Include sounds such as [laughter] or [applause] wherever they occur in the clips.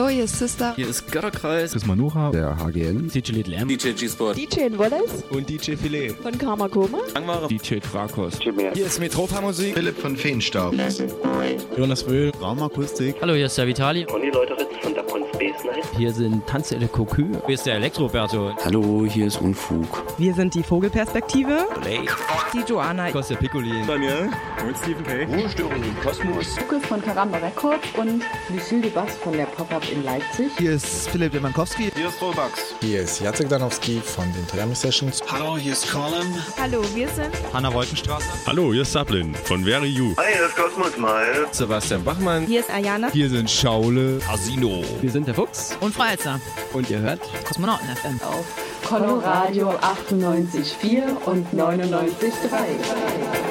Hallo, hier ist Sister. Hier ist Götterkreis. Ist Manuha. Der HGN. DJ Little M. DJ G-Sport. DJ Wallace. Und DJ Filet. Von Karma Koma. Langware. DJ Trakos. Hier ist Metropa Musik. Philipp von Feenstaub. Jonas Wöhl. Raumakustik. Hallo, hier ist der Vitali. Und die Leute von der Space Night. Hier sind Tanzelle Cocu. Hier ist der Elektroberto. Hallo, hier ist Unfug. Wir sind die Vogelperspektive. Blake. Die Joanna. Kostja Piccolin. Daniel. Und Stephen K. Ruhestörung im Kosmos. Lukas von Karamba Records und Lucille de Bass von der Pop-Up in Leipzig. Hier ist Philipp Lemankowski. Hier ist Robux. Hier ist Jacek Danowski von den Termi Sessions. Hallo, hier ist Colin. Hallo, wir sind Hanna Wolkenstraße. Hallo, hier ist Sablin von Very You. Hi, hier ist Cosmos Smile. Sebastian Bachmann. Hier ist Ayana. Hier sind Schaule. Asino. Wir sind der Fuchs. Und Freizer. Und ihr hört Kosmonauten FM. Auf Coloradio 98,4 und 99,3.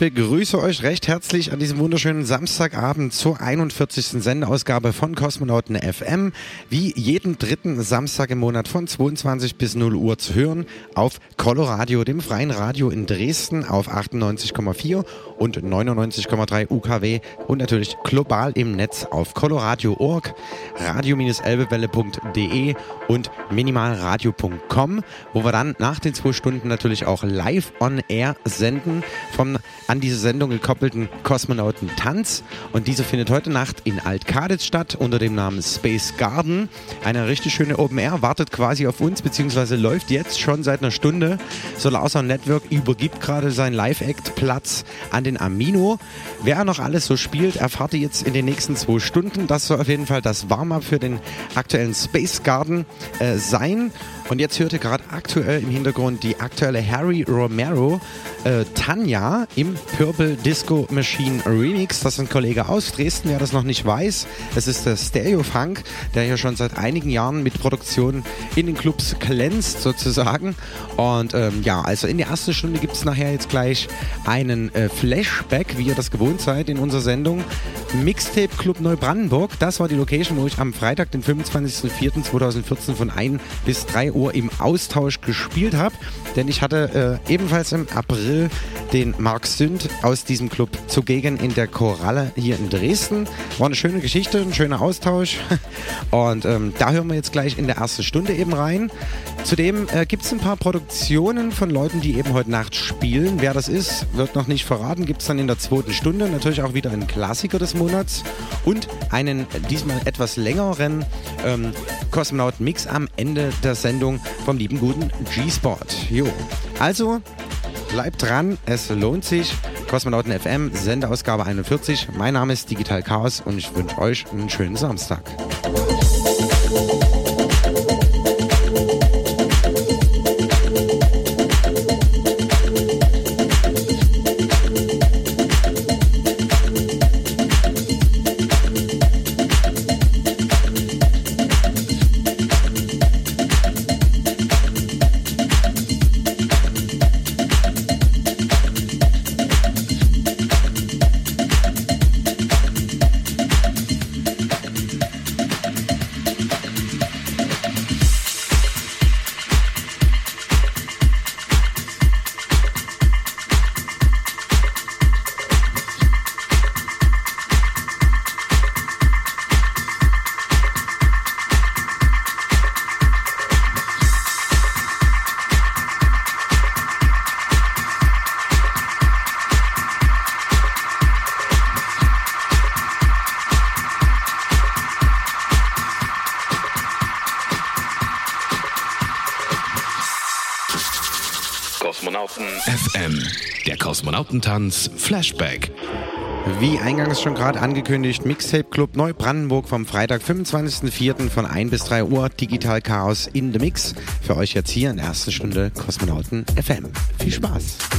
Ich begrüße euch recht herzlich an diesem wunderschönen Samstagabend zur 41. Sendeausgabe von Kosmonauten FM. Wie jeden dritten Samstag im Monat von 22 bis 0 Uhr zu hören auf Coloradio, dem freien Radio in Dresden auf 98,4 und 99,3 UKW und natürlich global im Netz auf coloradio.org, radio-elbewelle.de und minimalradio.com, wo wir dann nach den zwei Stunden natürlich auch live on air senden vom an diese Sendung gekoppelten Kosmonauten Tanz. Und diese findet heute Nacht in Altkaditz statt unter dem Namen Space Garden. Eine richtig schöne Open Air wartet quasi auf uns, beziehungsweise läuft jetzt schon seit einer Stunde. Solar Sound Network übergibt gerade seinen Live-Act-Platz an den Amino. Wer noch alles so spielt, erfahrt ihr jetzt in den nächsten zwei Stunden. Das soll auf jeden Fall das Warm-up für den aktuellen Space Garden äh, sein. Und jetzt hört ihr gerade aktuell im Hintergrund die aktuelle Harry Romero äh, Tanja im Purple Disco Machine Remix. Das ist ein Kollege aus Dresden, wer das noch nicht weiß. Es ist der Stereo Funk, der hier schon seit einigen Jahren mit Produktionen in den Clubs glänzt sozusagen. Und ähm, ja, also in der ersten Stunde gibt es nachher jetzt gleich einen äh, Flashback, wie ihr das gewohnt seid in unserer Sendung. Mixtape Club Neubrandenburg, das war die Location, wo ich am Freitag, den 25.04.2014 von 1 bis 3 Uhr im Austausch gespielt habe. Denn ich hatte äh, ebenfalls im April den Mark Sünd aus diesem Club zugegen in der Koralle hier in Dresden. War eine schöne Geschichte, ein schöner Austausch. [laughs] Und ähm, da hören wir jetzt gleich in der ersten Stunde eben rein. Zudem äh, gibt es ein paar Produktionen von Leuten, die eben heute Nacht spielen. Wer das ist, wird noch nicht verraten. Gibt es dann in der zweiten Stunde natürlich auch wieder einen Klassiker des Monats und einen diesmal etwas längeren ähm, Kosmonaut-Mix am Ende der Sendung vom lieben guten G-Spot. Jo. Also, bleibt dran, es lohnt sich. Kosmonauten FM, Sendeausgabe 41. Mein Name ist Digital Chaos und ich wünsche euch einen schönen Samstag. Kosmonautentanz Flashback. Wie eingangs schon gerade angekündigt, Mixtape Club Neubrandenburg vom Freitag, 25.04. von 1 bis 3 Uhr. Digital Chaos in the Mix. Für euch jetzt hier in der ersten Stunde Kosmonauten FM. Viel Spaß!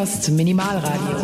Podcast Minimalradio.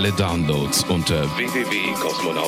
Alle Downloads unter www.kosmonautentanz.de.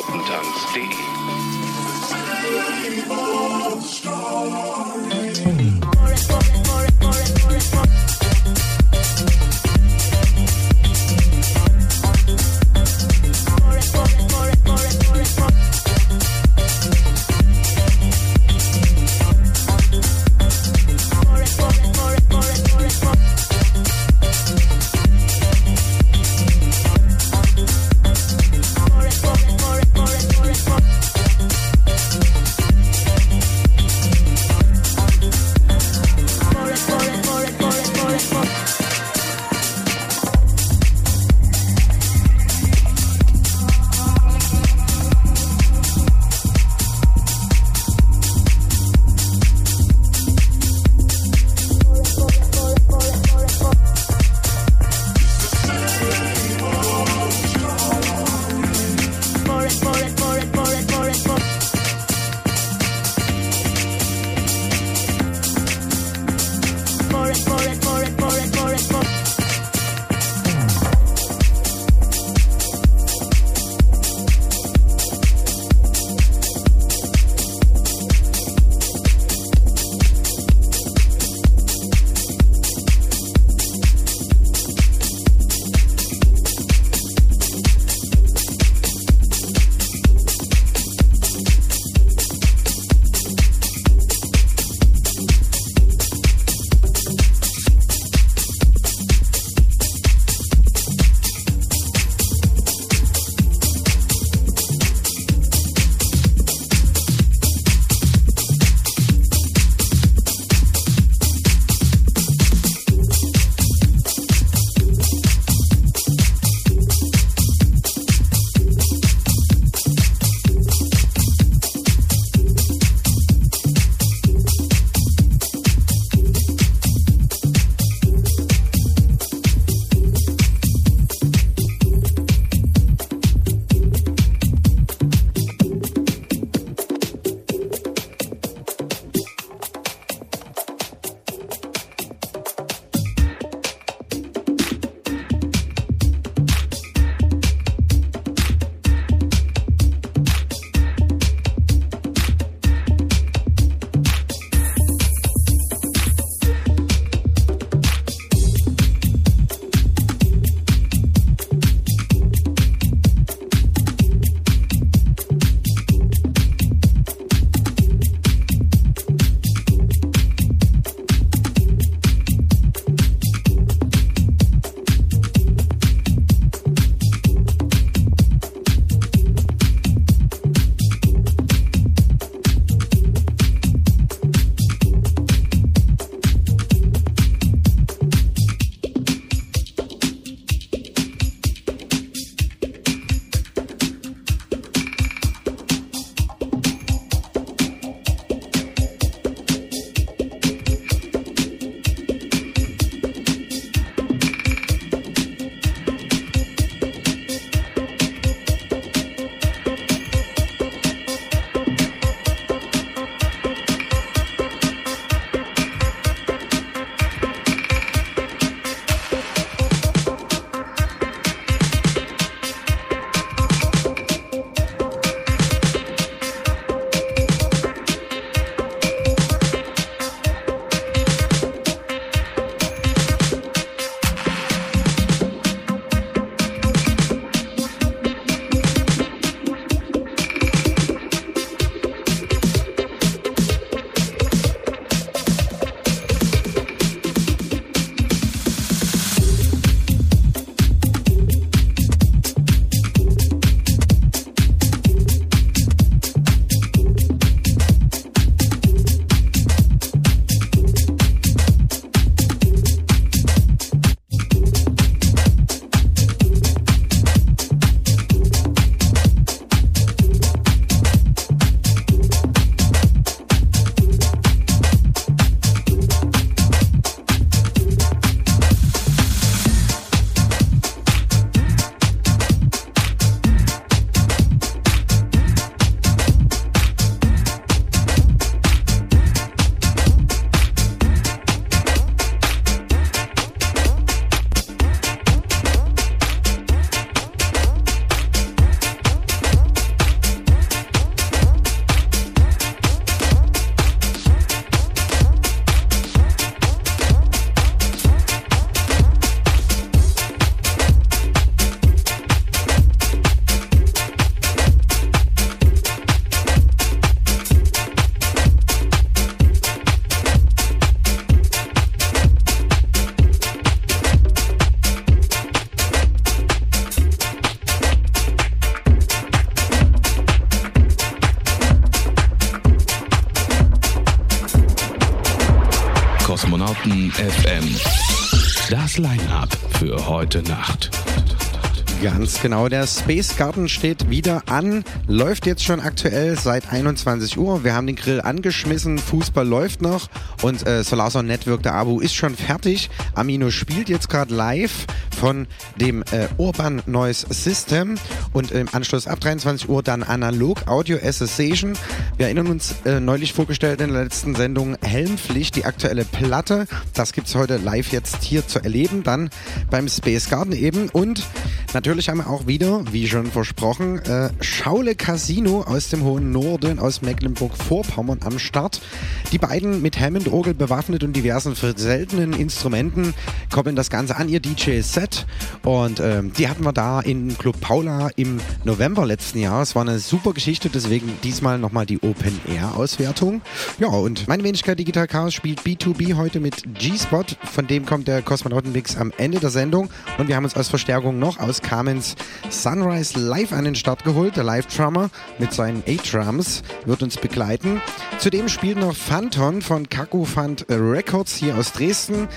Kosmonauten FM. Das Line-Up für heute Nacht. Ganz genau, der Space Garden steht wieder an, läuft jetzt schon aktuell seit 21 Uhr. Wir haben den Grill angeschmissen, Fußball läuft noch und äh, Solarson Network der Abu ist schon fertig. Amino spielt jetzt gerade live von dem äh, Urban Noise System und im Anschluss ab 23 Uhr dann Analog Audio Association. Wir erinnern uns äh, neulich vorgestellt in der letzten Sendung Helmpflicht, die aktuelle Platte. Das gibt's heute live jetzt hier zu erleben, dann beim Space Garden eben und natürlich haben wir auch wieder, wie schon versprochen, äh, Schaule Casino aus dem hohen Norden, aus Mecklenburg-Vorpommern am Start. Die beiden mit Hammond-Orgel bewaffnet und diversen seltenen Instrumenten koppeln das Ganze an ihr DJ-Set und ähm, die hatten wir da in Club Paula im November letzten Jahres. Es war eine super Geschichte, deswegen diesmal nochmal die Open-Air-Auswertung. Ja, und meine Wenigkeit Digital Chaos spielt B2B heute mit G-Spot, von dem kommt der Kosmonauten-Mix am Ende der Sendung und wir haben uns als Verstärkung noch aus Carmen's Sunrise live an den Start geholt. Der Live-Drummer mit seinen A-Drums wird uns begleiten. Zudem spielt noch Phanton von Kaku Fund Records hier aus Dresden.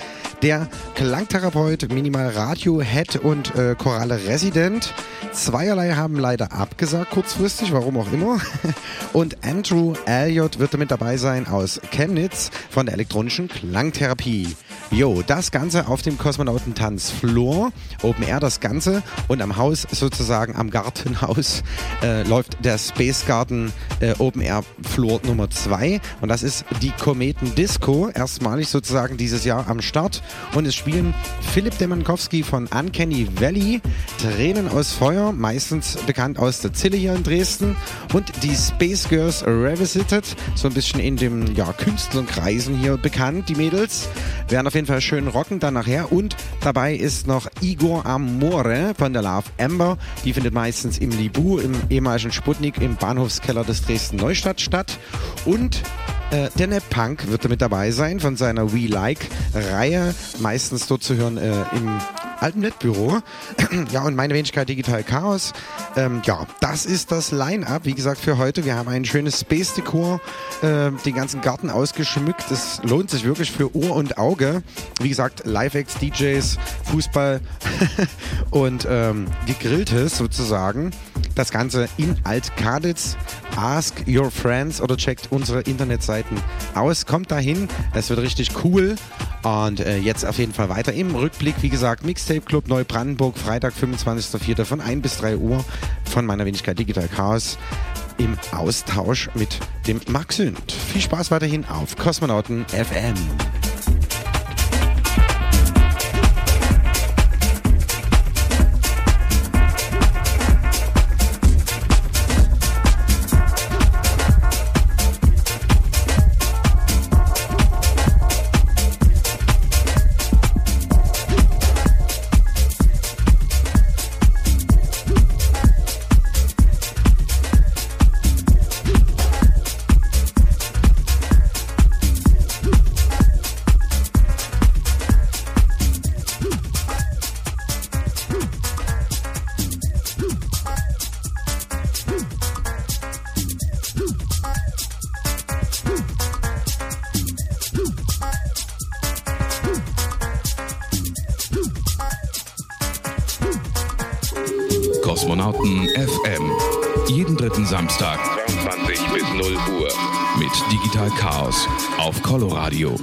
Der Klangtherapeut, Minimal Radio Head und äh, Choralle Resident. Zweierlei haben leider abgesagt kurzfristig, warum auch immer. [laughs] Und Andrew Elliott wird mit dabei sein aus Chemnitz von der elektronischen Klangtherapie. Jo, das Ganze auf dem Kosmonautentanzfloor. Open Air das Ganze. Und am Haus, sozusagen am Gartenhaus, äh, läuft der Space Garden äh, Open Air Floor Nummer 2. Und das ist die Kometen Disco. Erstmalig sozusagen dieses Jahr am Start. Und es spielen Philipp Demankowski von Uncanny Valley, Tränen aus Feuer, meistens bekannt aus der Zille hier in Dresden. Und die Space Girls Revisited, so ein bisschen in dem ja, Künstlerkreisen hier bekannt, die Mädels. Werden auf jeden Fall schön rocken dann nachher. Und dabei ist noch Igor Amore von der Love Amber. Die findet meistens im Libu, im ehemaligen Sputnik, im Bahnhofskeller des Dresden Neustadt statt. Und äh, der Nep Punk wird mit dabei sein von seiner We Like Reihe, meistens dort zu hören äh, im alten Nettbüro. [clears throat] ja, und meine Wenigkeit Digital Chaos. Ähm, ja, das ist das Line-Up, wie gesagt, für heute. Wir haben ein schönes Space-Dekor, äh, den ganzen Garten ausgeschmückt. Es lohnt sich wirklich für Ohr und Auge. Wie gesagt, Live-Acts, DJs, Fußball [laughs] und ähm, gegrilltes sozusagen. Das Ganze in Alt-Kaditz. Ask your friends oder checkt unsere Internetseiten aus. Kommt dahin, es wird richtig cool. Und äh, jetzt auf jeden Fall weiter im Rückblick. Wie gesagt, Mixtape Club Neubrandenburg, Freitag, 25.04. von 1 bis 3 Uhr von meiner Wenigkeit Digital Chaos im Austausch mit dem Max Sünd. Viel Spaß weiterhin auf Kosmonauten FM. Kosmonauten FM. Jeden dritten Samstag 22 bis 0 Uhr mit Digital Chaos auf Coloradio.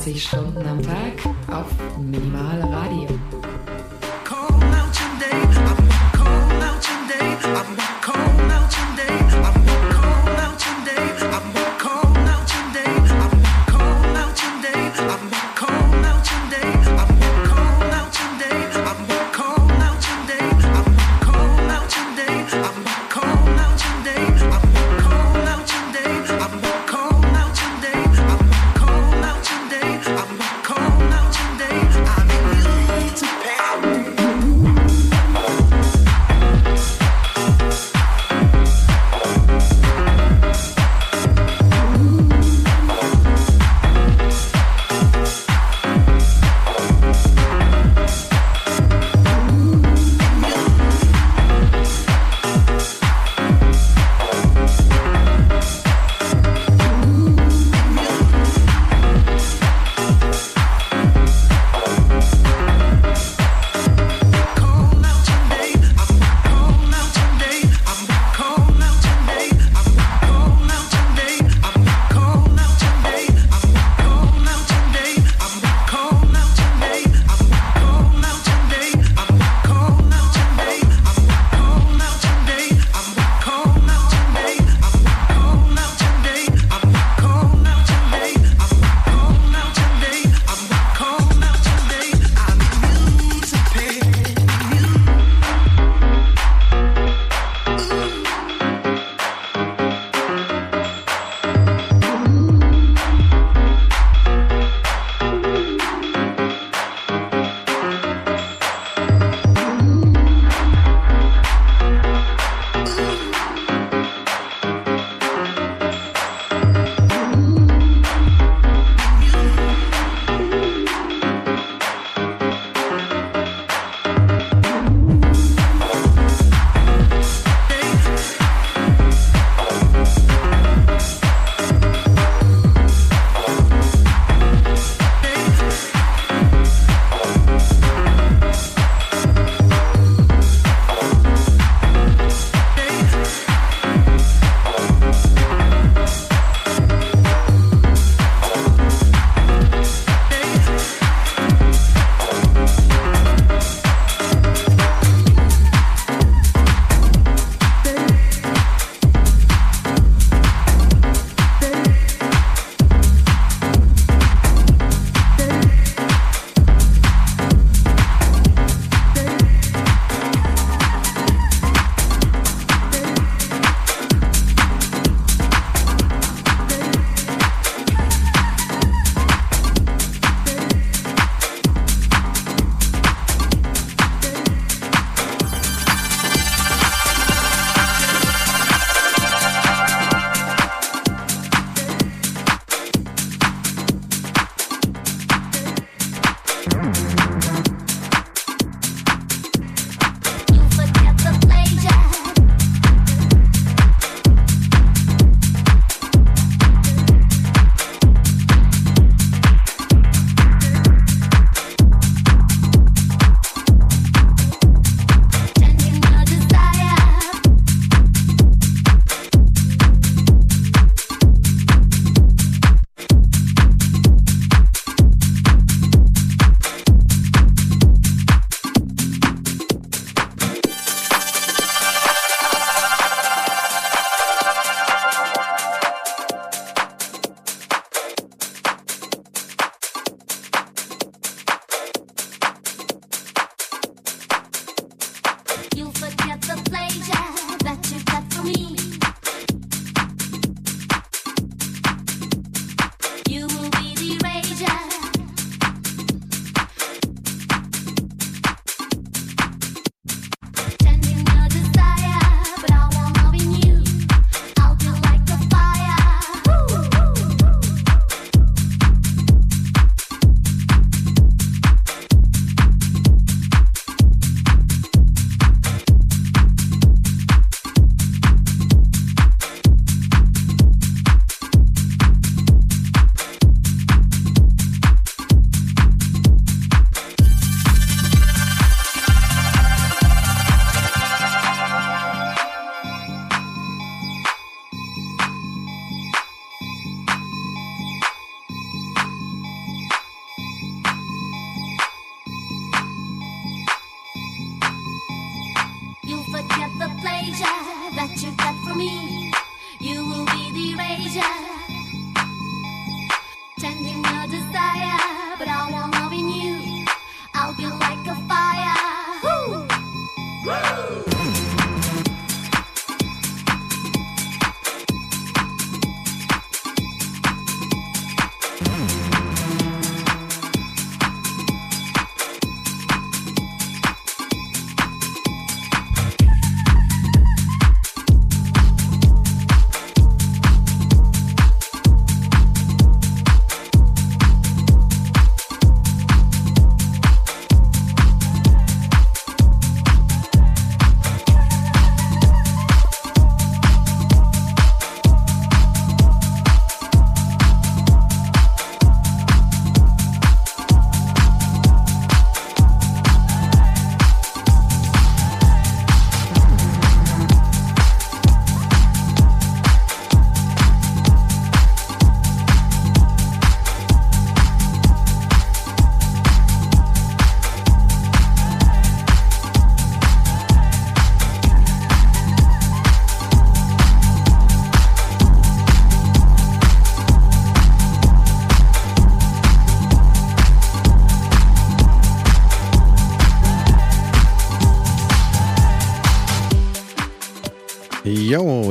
24 Stunden am Tag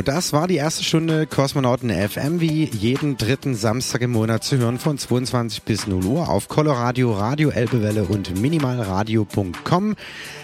das war die erste Stunde Kosmonauten FM, wie jeden dritten Samstag im Monat zu hören von 22 bis 0 Uhr auf Coloradio, Radio Elbewelle und minimalradio.com.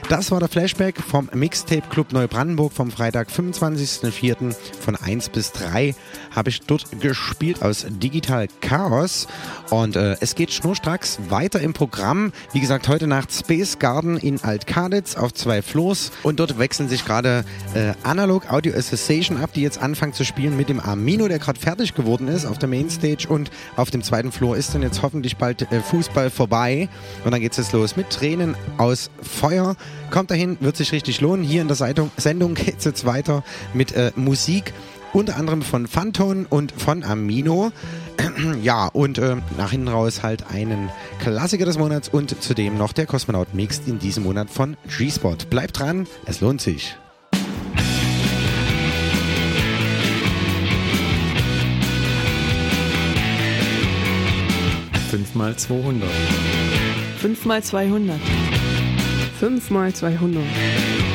Das war der Flashback vom Mixtape Club Neubrandenburg vom Freitag, 25.04. von 1 bis 3 habe ich dort gespielt aus Digital Chaos und äh, es geht schnurstracks weiter im Programm. Wie gesagt, heute Nacht Space Garden in Altkaditz auf zwei Floors und dort wechseln sich gerade äh, Analog Audio Association ab, die jetzt anfangen zu spielen mit dem Amino, der gerade fertig geworden ist auf der Mainstage und auf dem zweiten Floor ist dann jetzt hoffentlich bald äh, Fußball vorbei und dann geht's jetzt los mit Tränen aus Feuer. Kommt dahin, wird sich richtig lohnen. Hier in der Seitung, Sendung geht's jetzt weiter mit äh, Musik unter anderem von Phanton und von Amino. [clears throat] ja, und äh, nach hinten raus halt einen Klassiker des Monats und zudem noch der Kosmonaut Mixed in diesem Monat von G-Spot. Bleibt dran, es lohnt sich. Fünf mal 200. 5 mal 200. 5 mal 200. 5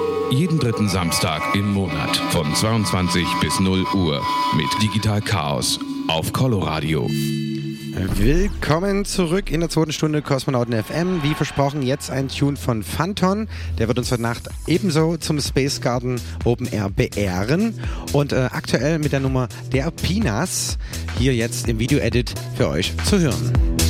Jeden dritten Samstag im Monat von 22 bis 0 Uhr mit Digital Chaos auf Coloradio. Willkommen zurück in der zweiten Stunde Kosmonauten FM. Wie versprochen, jetzt ein Tune von Phanton. Der wird uns heute Nacht ebenso zum Space Garden Open Air beehren. Und äh, aktuell mit der Nummer Der Pinas hier jetzt im Video-Edit für euch zu hören.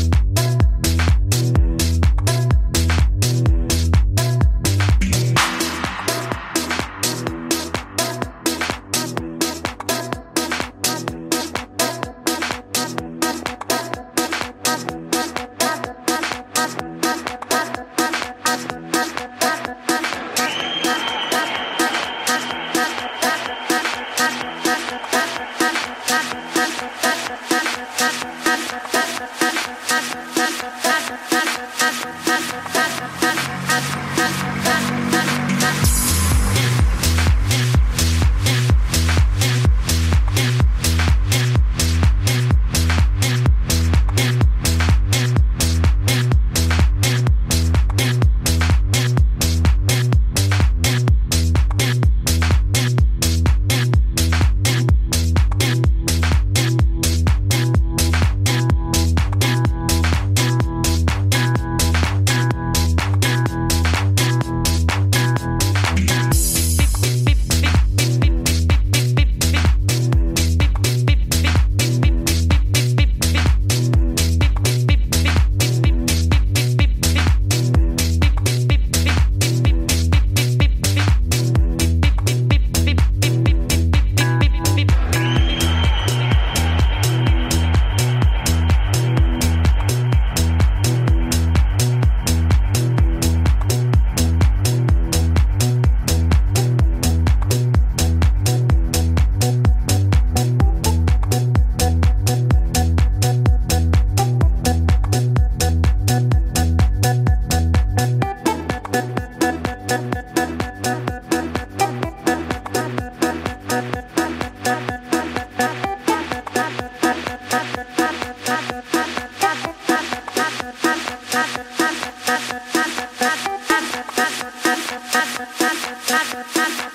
Thank you.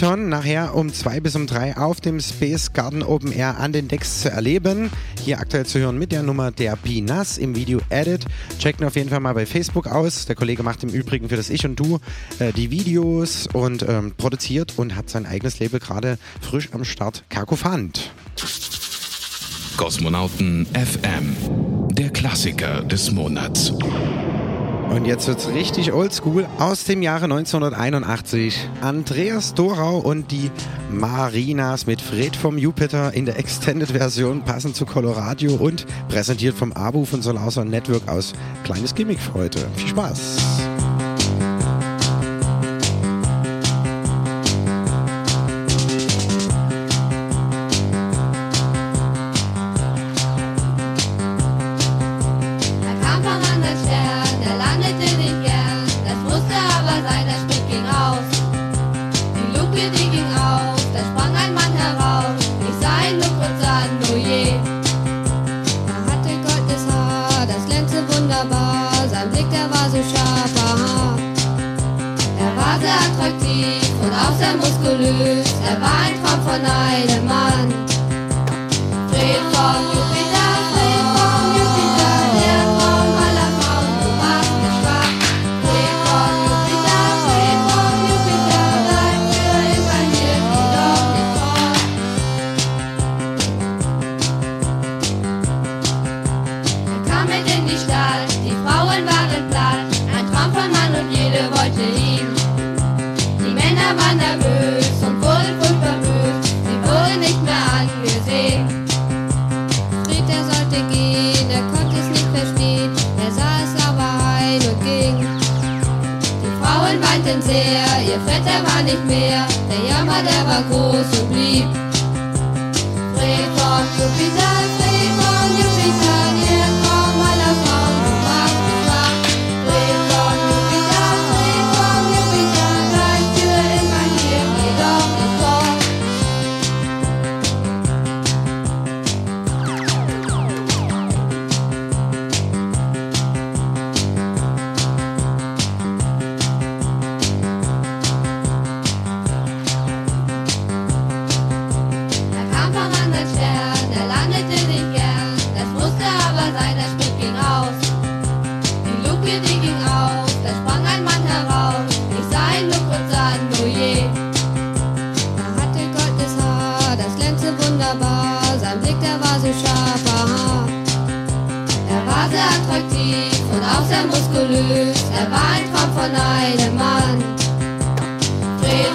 Python nachher um zwei bis um drei auf dem Space Garden Open Air an den Decks zu erleben. Hier aktuell zu hören mit der Nummer der Pinas im Video Edit. Checkt ihn auf jeden Fall mal bei Facebook aus. Der Kollege macht im Übrigen für das Ich und Du äh, die Videos und ähm, produziert und hat sein eigenes Label gerade frisch am Start, Karkophant. Kosmonauten FM, der Klassiker des Monats. Und jetzt wird's richtig oldschool aus dem Jahre 1981. Andreas Dorau und die Marinas mit Fred vom Jupiter in der Extended-Version passend zu Coloradio und präsentiert vom ABU von Solauser Network aus. Kleines Gimmick für heute. Viel Spaß! war so scharf, aha. Er war sehr attraktiv und auch sehr muskulös. Er war ein Traum von einem Mann. Dreh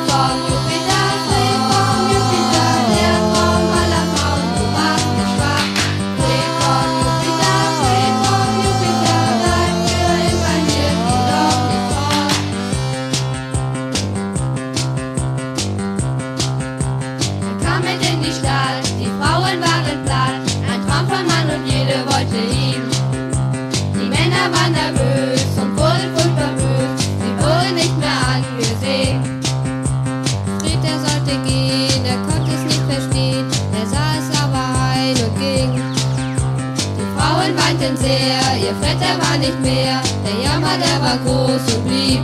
I never go to sleep.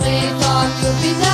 Pray for Jupiter.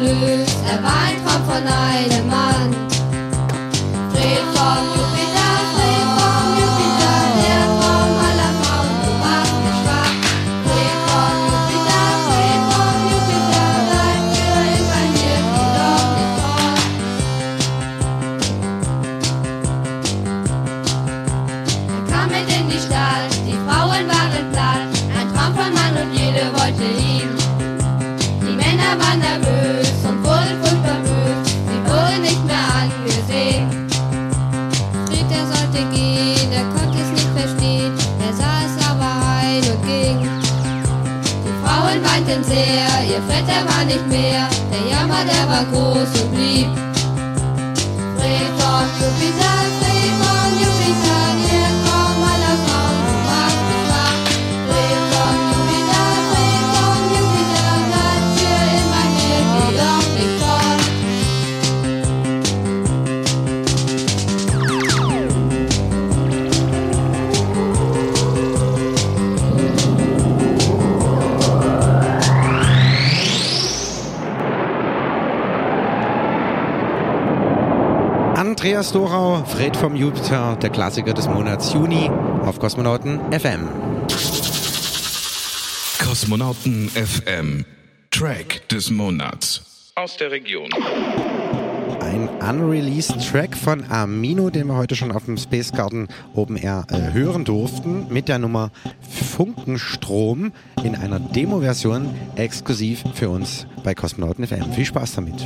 gelöst, er weint kommt von einem Mann. nicht mehr. Der Jammer, der war groß Lorau, Fred vom Jupiter, der Klassiker des Monats Juni auf Kosmonauten FM. Kosmonauten FM, Track des Monats aus der Region. Ein unreleased Track von Amino, den wir heute schon auf dem Space Garden Open Air äh, hören durften, mit der Nummer Funkenstrom in einer Demo-Version exklusiv für uns bei Kosmonauten FM. Viel Spaß damit.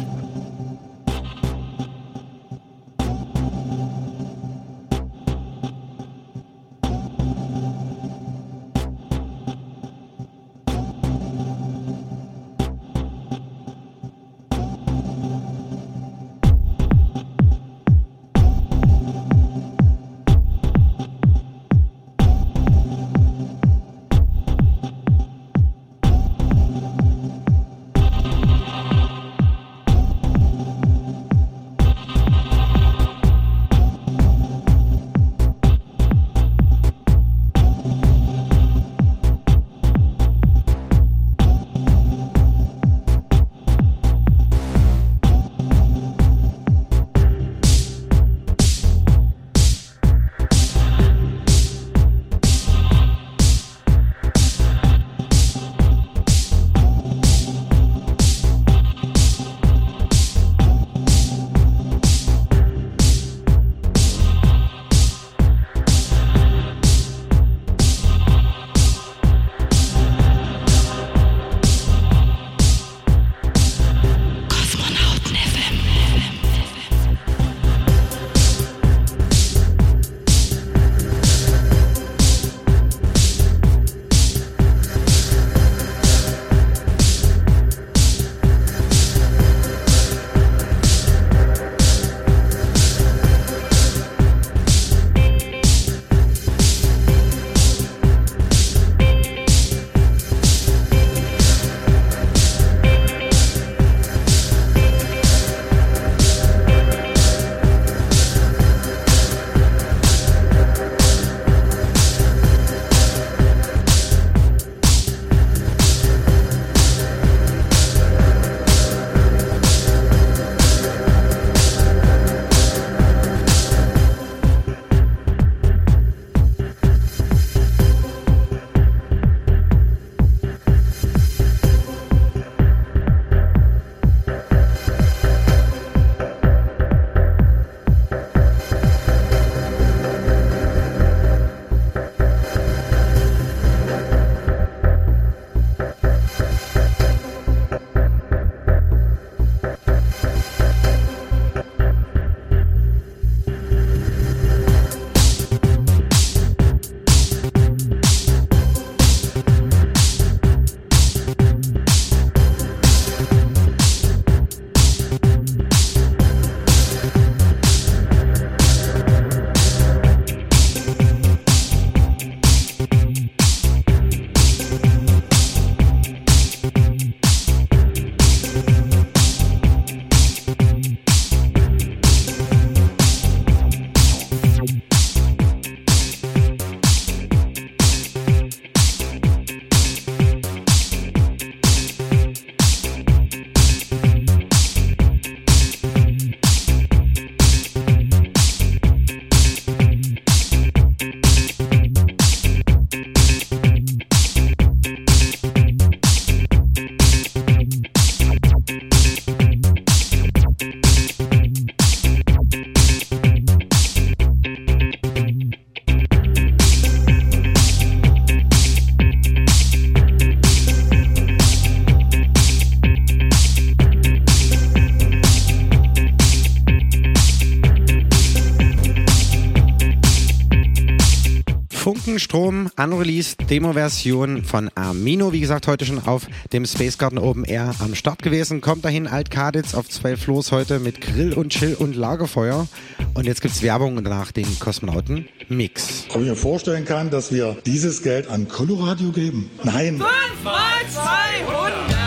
Funkenstrom, unreleased Demo-Version von Amino, wie gesagt, heute schon auf dem Space Garden Open Air am Start gewesen. Kommt dahin, Alt-Kaditz auf zwei Floors heute mit Grill und Chill und Lagerfeuer. Und jetzt gibt's Werbung und danach den Kosmonauten Mix. Ob ich mir vorstellen kann, dass wir dieses Geld an Coloradio geben? Nein. 5 mal 200.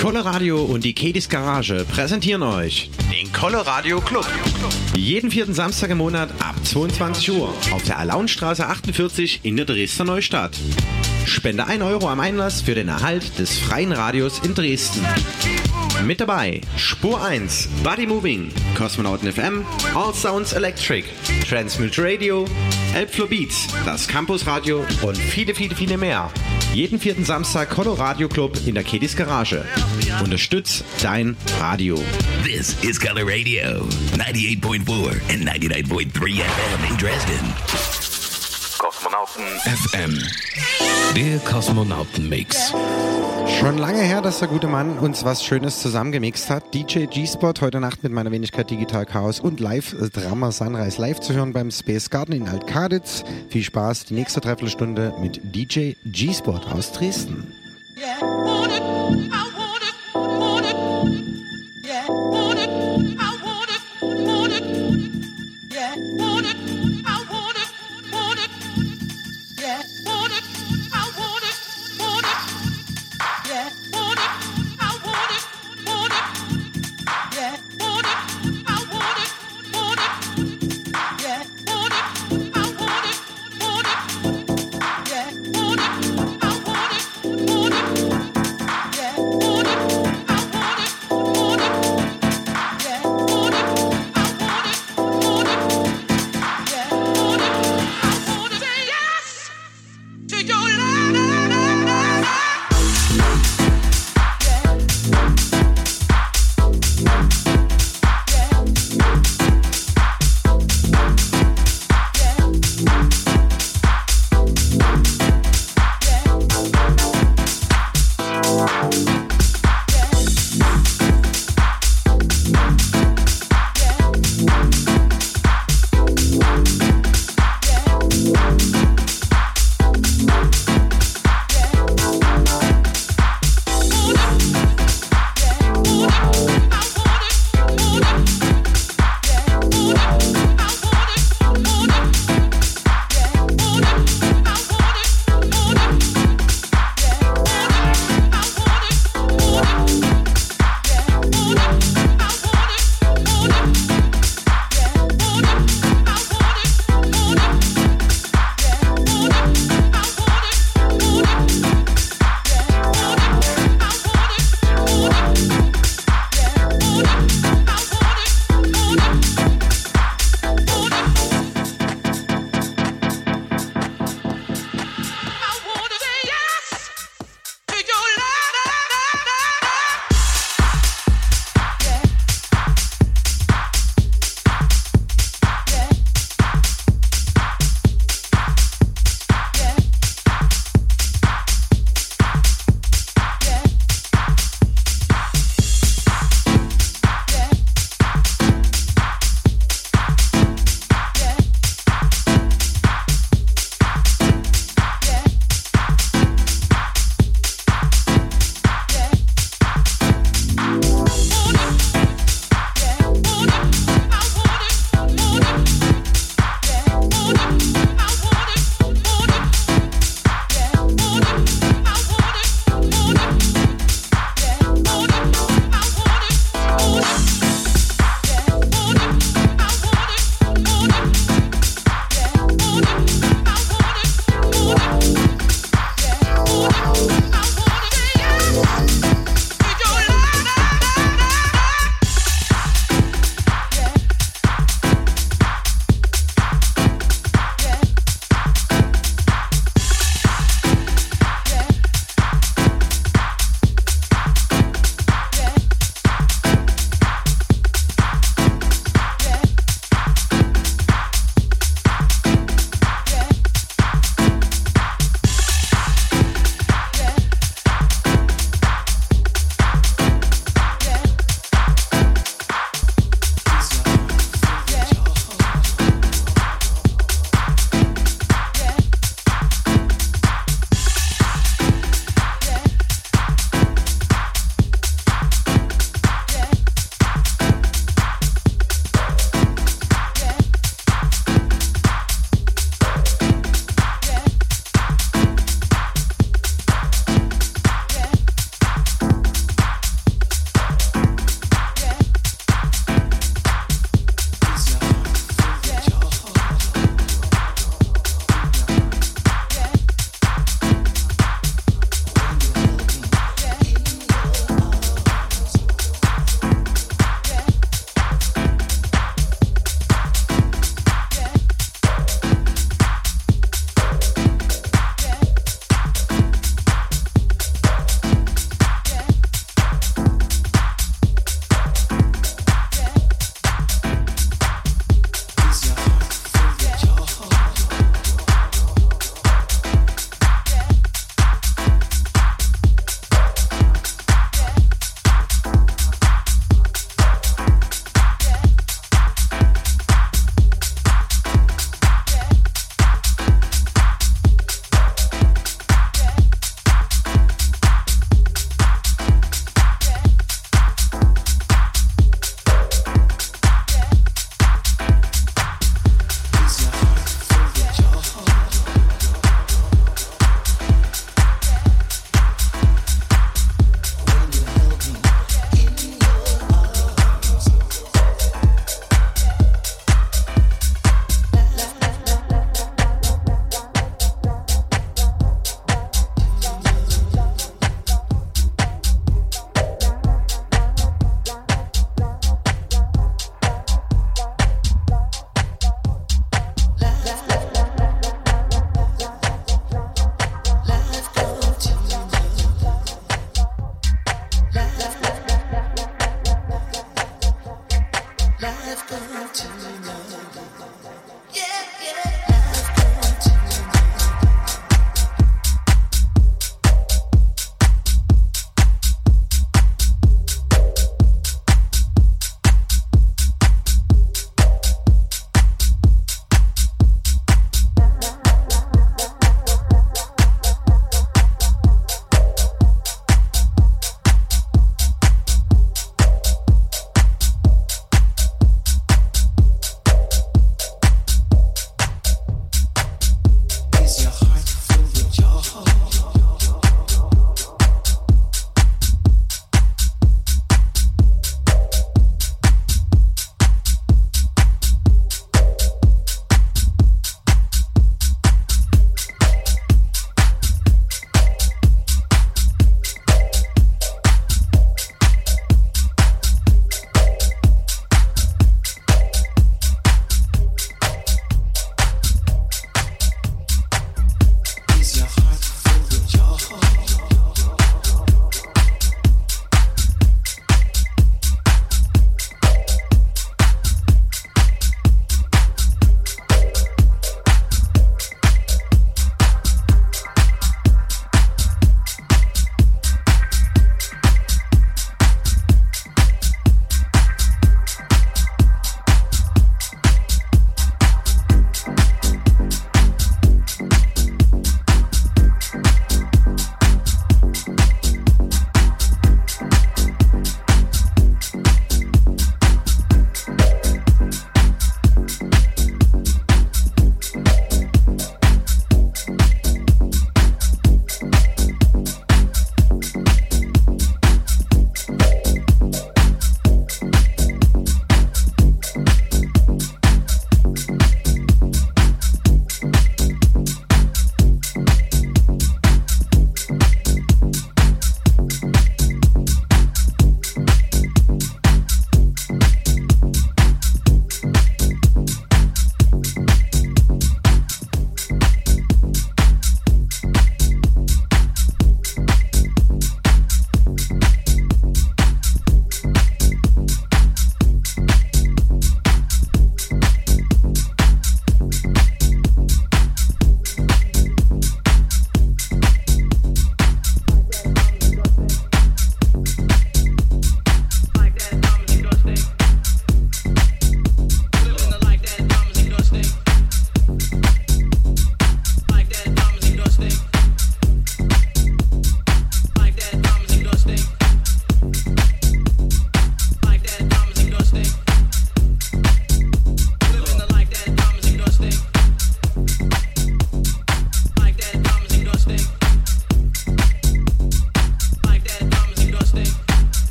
Coloradio und die Kedis Garage präsentieren euch den Coloradio Club. Jeden vierten Samstag im Monat ab 22 Uhr auf der Alaunstraße 48 in der Dresdner Neustadt. Spende 1 Euro am Einlass für den Erhalt des freien Radios in Dresden. Mit dabei Spur 1, Body Moving, Kosmonauten FM, All Sounds Electric, Transmute Radio, Elbflow Beats, das Campus Radio und viele, viele, viele mehr. Jeden vierten Samstag Coloradio Club in der Kedis Garage. Unterstütz dein Radio. This is Color Radio, 98.4 and 99.3 FM in Dresden. Kosmonauten FM. Der Kosmonauten-Mix. Schon lange her, dass der gute Mann uns was Schönes zusammengemixt hat. DJ G-Spot heute Nacht mit meiner Wenigkeit Digital Chaos und live äh, Drama Sunrise live zu hören beim Space Garden in Altkaditz. Viel Spaß, die nächste Dreiviertelstunde mit DJ G-Spot aus Dresden. Yeah.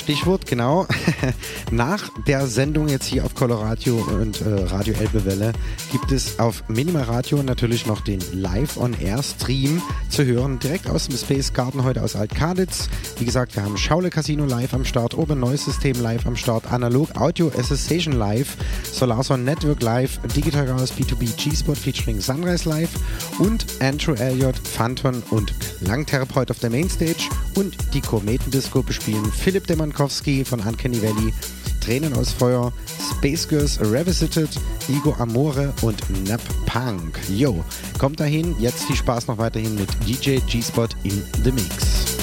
Stichwort, genau. [laughs] Nach der Sendung jetzt hier auf Coloradio und äh, Radio Elbewelle gibt es auf Minimal Radio natürlich noch den Live-on-Air-Stream zu hören, direkt aus dem Space Garden heute aus Alt-Kaditz. Wie gesagt, wir haben Schaule Casino live am Start, Open Noise System live am Start, Analog Audio Association live, Solarson Network live, Digital Chaos B2B G-Spot featuring Sunrise live und Andrew Elliott, Phantom und Langtherapeut auf der Mainstage und die Kometendisco bespielen Philipp Demankowski von Uncanny Valley, Tränen aus Feuer, Space Girls Revisited, Igo Amore und Nap Punk. Yo, kommt dahin, jetzt viel Spaß noch weiterhin mit DJ G-Spot in the Mix.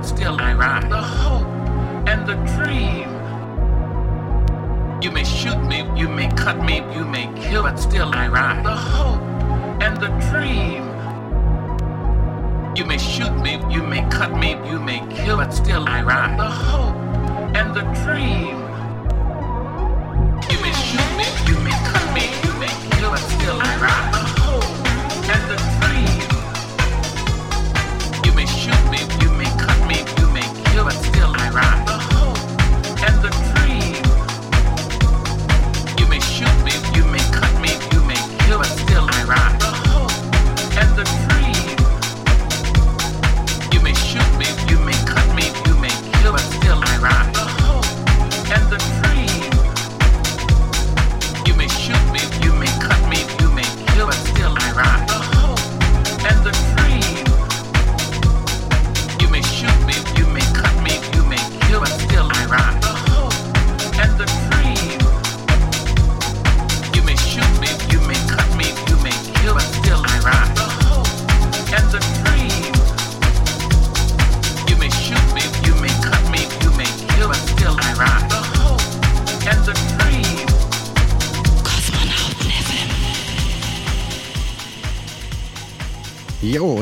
But still I rise. The hope and the dream. You may shoot me, you may cut me, you may kill, but still I rise. The hope and the dream. You may shoot me, you may cut me, you may kill, but still I rise. The hope and the dream. You may shoot me, you may cut me, you may kill, but still I rise.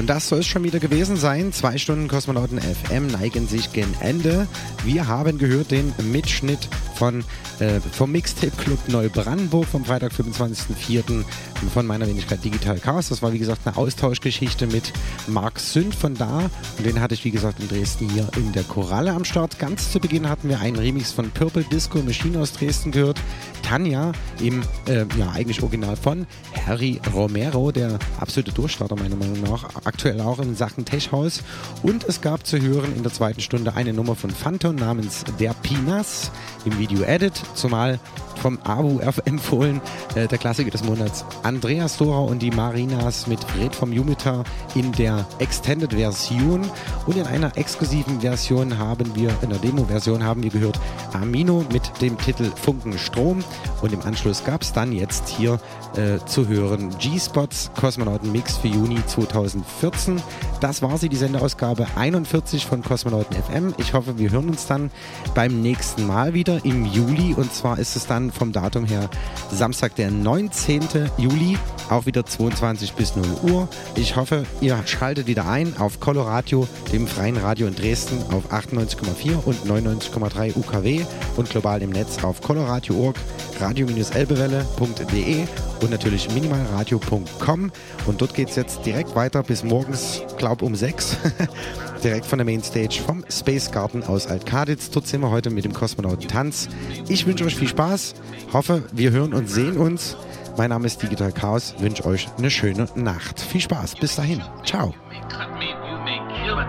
Das soll es schon wieder gewesen sein. Zwei Stunden Kosmonauten FM neigen sich gen Ende. Wir haben gehört den Mitschnitt von, äh, vom Mixtape Club Neubrandenburg vom Freitag, 25.04. von meiner Wenigkeit Digital Chaos. Das war, wie gesagt, eine Austauschgeschichte mit Marc Sünd von da. Und den hatte ich, wie gesagt, in Dresden hier in der Koralle am Start. Ganz zu Beginn hatten wir einen Remix von Purple Disco Machine aus Dresden gehört. Tanja im, äh, ja, eigentlich Original von Harry Romero, der absolute Durchstarter meiner Meinung nach, aktuell auch in Sachen Tech-Haus. Und es gab zu hören in der zweiten Stunde eine Nummer von Phantom namens Der Pinas im Video Edit, zumal vom Abu empfohlen, äh, der Klassiker des Monats. Andreas Dora und die Marinas mit Fred vom Jupiter in der Extended-Version und in einer exklusiven Version haben wir, in der Demo-Version haben wir gehört Amino mit dem Titel Funkenstrom und im Anschluss gab es dann jetzt hier äh, zu hören G-Spots Kosmonauten Mix für Juni 2014. Das war sie, die Sendeausgabe 41 von Kosmonauten FM. Ich hoffe, wir hören uns dann beim nächsten Mal wieder im Juli und zwar ist es dann vom Datum her Samstag, der 19. Juli, auch wieder 22 bis 0 Uhr. Ich hoffe, ihr schaltet wieder ein auf Coloradio, dem freien Radio in Dresden auf 98,4 und 99,3 UKW und global im Netz auf coloradio.org, radio-elbewelle.de und natürlich minimalradio.com und dort geht es jetzt direkt weiter bis morgens, glaub um 6 [laughs] direkt von der Mainstage vom Space Garden aus Altkaditz. Dort sind wir heute mit dem Kosmonauten Tanz. Ich wünsche euch viel Spaß, hoffe, wir hören und sehen uns. Mein Name ist Digital Chaos, wünsche euch eine schöne Nacht. Viel Spaß, bis dahin. Ciao. me, you may kill, but